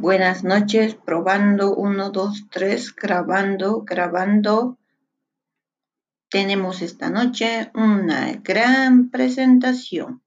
Buenas noches, probando, uno, dos, tres, grabando, grabando. Tenemos esta noche una gran presentación.